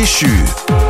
déchu.